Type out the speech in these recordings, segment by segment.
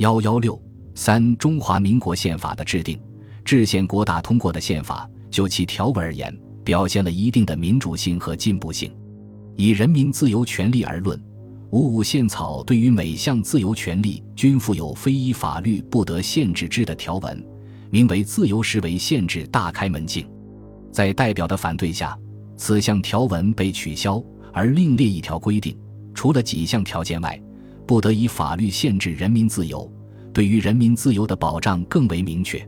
幺幺六三中华民国宪法的制定，制宪国大通过的宪法，就其条文而言，表现了一定的民主性和进步性。以人民自由权利而论，五五宪草对于每项自由权利均附有非依法律不得限制之的条文，名为自由实为限制大开门径。在代表的反对下，此项条文被取消，而另列一条规定，除了几项条件外。不得以法律限制人民自由，对于人民自由的保障更为明确。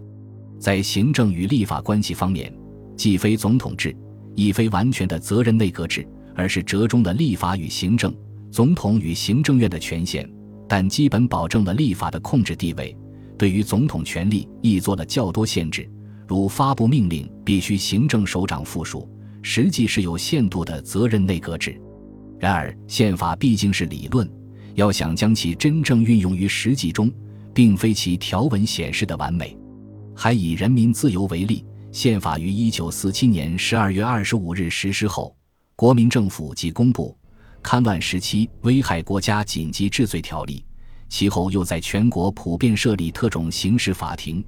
在行政与立法关系方面，既非总统制，亦非完全的责任内阁制，而是折中了立法与行政、总统与行政院的权限，但基本保证了立法的控制地位。对于总统权力，亦做了较多限制，如发布命令必须行政首长复数，实际是有限度的责任内阁制。然而，宪法毕竟是理论。要想将其真正运用于实际中，并非其条文显示的完美。还以人民自由为例，宪法于一九四七年十二月二十五日实施后，国民政府即公布《戡乱时期危害国家紧急治罪条例》，其后又在全国普遍设立特种刑事法庭，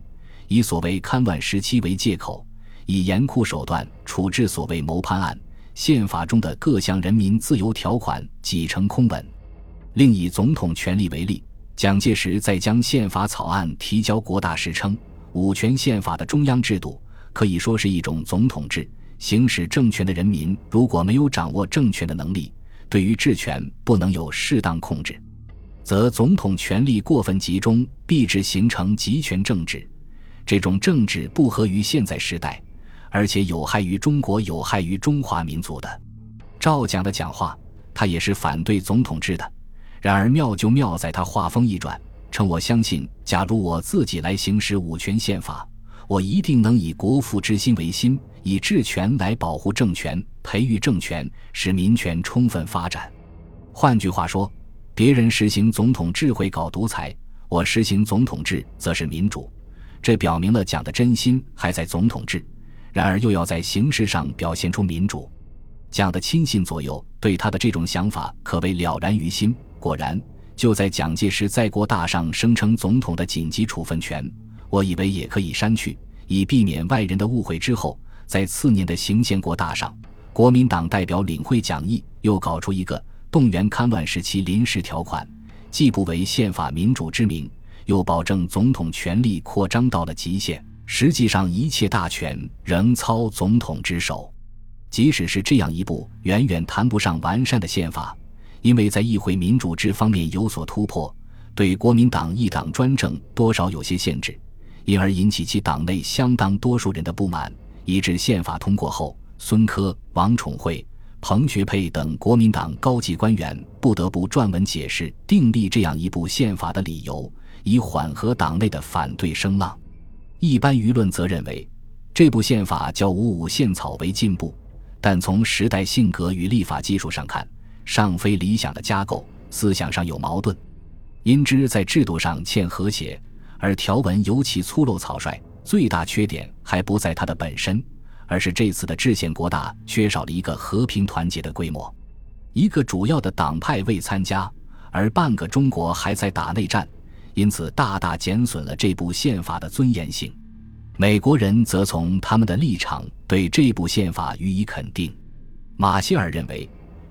以所谓戡乱时期为借口，以严酷手段处置所谓谋叛案。宪法中的各项人民自由条款几成空文。另以总统权力为例，蒋介石在将宪法草案提交国大时称：“五权宪法的中央制度可以说是一种总统制，行使政权的人民如果没有掌握政权的能力，对于治权不能有适当控制，则总统权力过分集中，必致形成集权政治。这种政治不合于现在时代，而且有害于中国，有害于中华民族的。”赵蒋的讲话，他也是反对总统制的。然而妙就妙在他话锋一转，称我相信，假如我自己来行使五权宪法，我一定能以国父之心为心，以治权来保护政权，培育政权，使民权充分发展。换句话说，别人实行总统制会搞独裁，我实行总统制则是民主。这表明了蒋的真心还在总统制，然而又要在形式上表现出民主。蒋的亲信左右对他的这种想法可谓了然于心。果然，就在蒋介石在国大上声称总统的紧急处分权，我以为也可以删去，以避免外人的误会。之后，在次年的行宪国大上，国民党代表领会讲义，又搞出一个动员戡乱时期临时条款，既不为宪法民主之名，又保证总统权力扩张到了极限，实际上一切大权仍操总统之手。即使是这样一部远远谈不上完善的宪法。因为在议会民主制方面有所突破，对国民党一党专政多少有些限制，因而引起其党内相当多数人的不满，以致宪法通过后，孙科、王宠惠、彭学沛等国民党高级官员不得不撰文解释订立这样一部宪法的理由，以缓和党内的反对声浪。一般舆论则认为，这部宪法较五五宪草为进步，但从时代性格与立法技术上看。尚非理想的架构，思想上有矛盾，因之在制度上欠和谐，而条文尤其粗陋草率。最大缺点还不在它的本身，而是这次的制宪国大缺少了一个和平团结的规模，一个主要的党派未参加，而半个中国还在打内战，因此大大减损了这部宪法的尊严性。美国人则从他们的立场对这部宪法予以肯定。马歇尔认为。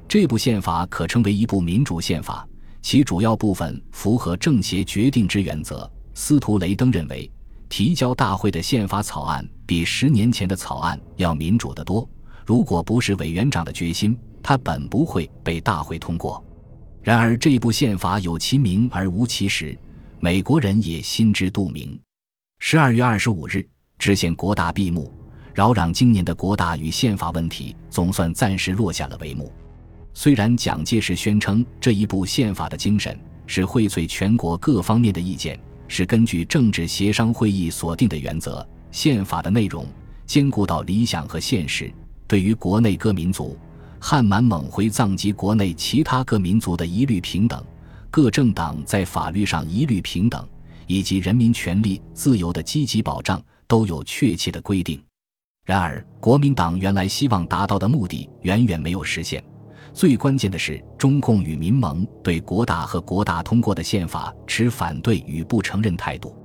这部宪法可称为一部民主宪法，其主要部分符合政协决定之原则。司徒雷登认为，提交大会的宪法草案比十年前的草案要民主得多。如果不是委员长的决心，他本不会被大会通过。然而，这部宪法有其名而无其实，美国人也心知肚明。十二月二十五日，制宪国大闭幕，扰攘今年的国大与宪法问题总算暂时落下了帷幕。虽然蒋介石宣称这一部宪法的精神是荟萃全国各方面的意见，是根据政治协商会议所定的原则，宪法的内容兼顾到理想和现实，对于国内各民族汉满蒙回藏及国内其他各民族的一律平等，各政党在法律上一律平等，以及人民权利自由的积极保障，都有确切的规定。然而，国民党原来希望达到的目的远远没有实现。最关键的是，中共与民盟对国大和国大通过的宪法持反对与不承认态度。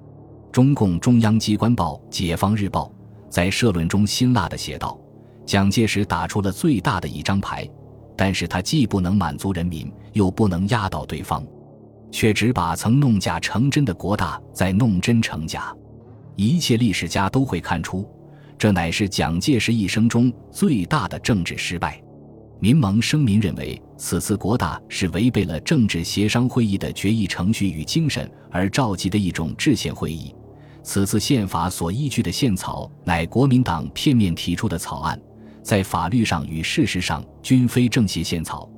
中共中央机关报《解放日报》在社论中辛辣地写道：“蒋介石打出了最大的一张牌，但是他既不能满足人民，又不能压倒对方，却只把曾弄假成真的国大再弄真成假。一切历史家都会看出，这乃是蒋介石一生中最大的政治失败。”民盟声明认为，此次国大是违背了政治协商会议的决议程序与精神而召集的一种制宪会议。此次宪法所依据的宪草乃国民党片面提出的草案，在法律上与事实上均非正协宪草。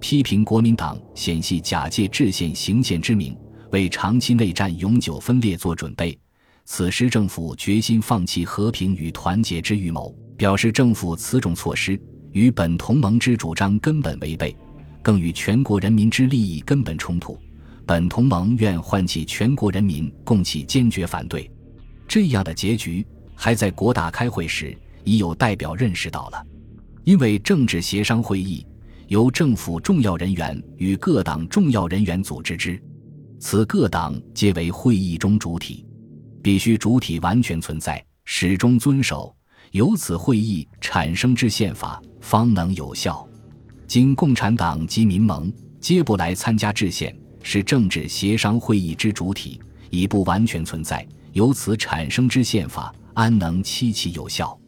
批评国民党显系假借制宪行宪之名，为长期内战、永久分裂做准备。此时政府决心放弃和平与团结之预谋，表示政府此种措施。与本同盟之主张根本违背，更与全国人民之利益根本冲突。本同盟愿唤起全国人民共起坚决反对。这样的结局，还在国大开会时已有代表认识到了。因为政治协商会议由政府重要人员与各党重要人员组织之，此各党皆为会议中主体，必须主体完全存在，始终遵守。由此会议产生之宪法方能有效。今共产党及民盟皆不来参加制宪，是政治协商会议之主体已不完全存在，由此产生之宪法安能期其有效？